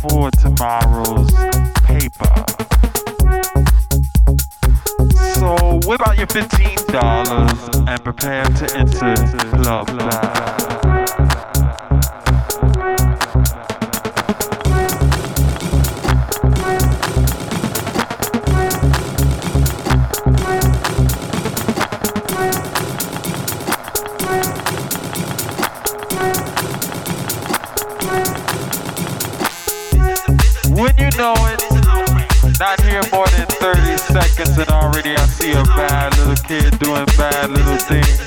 for tomorrow's paper. So whip out your $15 and prepare to enter Club Live. bad little things.